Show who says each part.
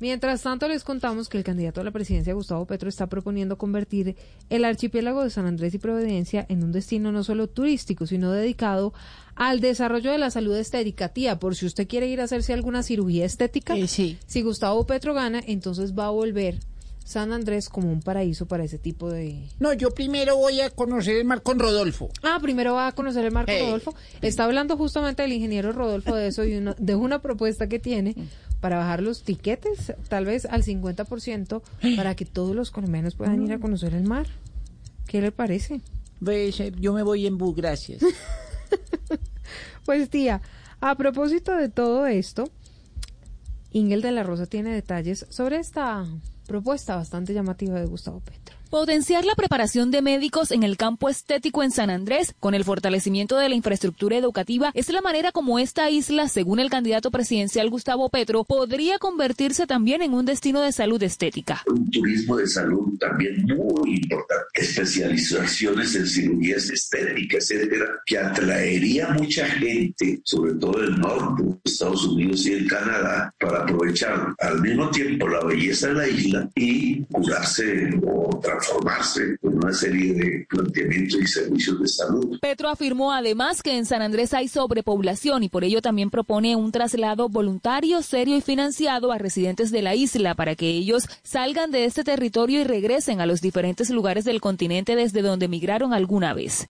Speaker 1: Mientras tanto, les contamos que el candidato a la presidencia, Gustavo Petro, está proponiendo convertir el archipiélago de San Andrés y Providencia en un destino no solo turístico, sino dedicado al desarrollo de la salud estética. Tía, por si usted quiere ir a hacerse alguna cirugía estética,
Speaker 2: Eh, sí.
Speaker 1: si Gustavo Petro gana, entonces va a volver San Andrés como un paraíso para ese tipo de...
Speaker 2: No, yo primero voy a conocer el mar con Rodolfo.
Speaker 1: Ah, primero va a conocer el Marco
Speaker 2: Hey.
Speaker 1: Rodolfo. Está hablando justamente el ingeniero Rodolfo de eso y de una propuesta que tiene para bajar los tiquetes, tal vez al 50%, para que todos los colombianos puedan ir a conocer el mar. ¿Qué le parece?
Speaker 2: Pues, eh, yo me voy en bus, gracias.
Speaker 1: Pues tía, a propósito de todo esto, Ingel de la Rosa tiene detalles sobre esta propuesta bastante llamativa de Gustavo Petro.
Speaker 3: Potenciar la preparación de médicos en el campo estético en San Andrés con el fortalecimiento de la infraestructura educativa es la manera como esta isla, según el candidato presidencial Gustavo Petro, podría convertirse también en un destino de salud estética.
Speaker 4: un turismo de salud también muy importante, especializaciones en cirugías estéticas, etcétera, que atraería mucha gente, sobre todo del norte, de Estados Unidos y el Canadá, para aprovechar al mismo tiempo la belleza de la isla y curarse o transformarse en una serie de planteamientos y servicios de salud.
Speaker 3: Petro afirmó además que en San Andrés hay sobrepoblación y por ello también propone un traslado voluntario, serio y financiado a residentes de la isla para que ellos salgan de este territorio y regresen a los diferentes lugares del continente desde donde migraron alguna vez.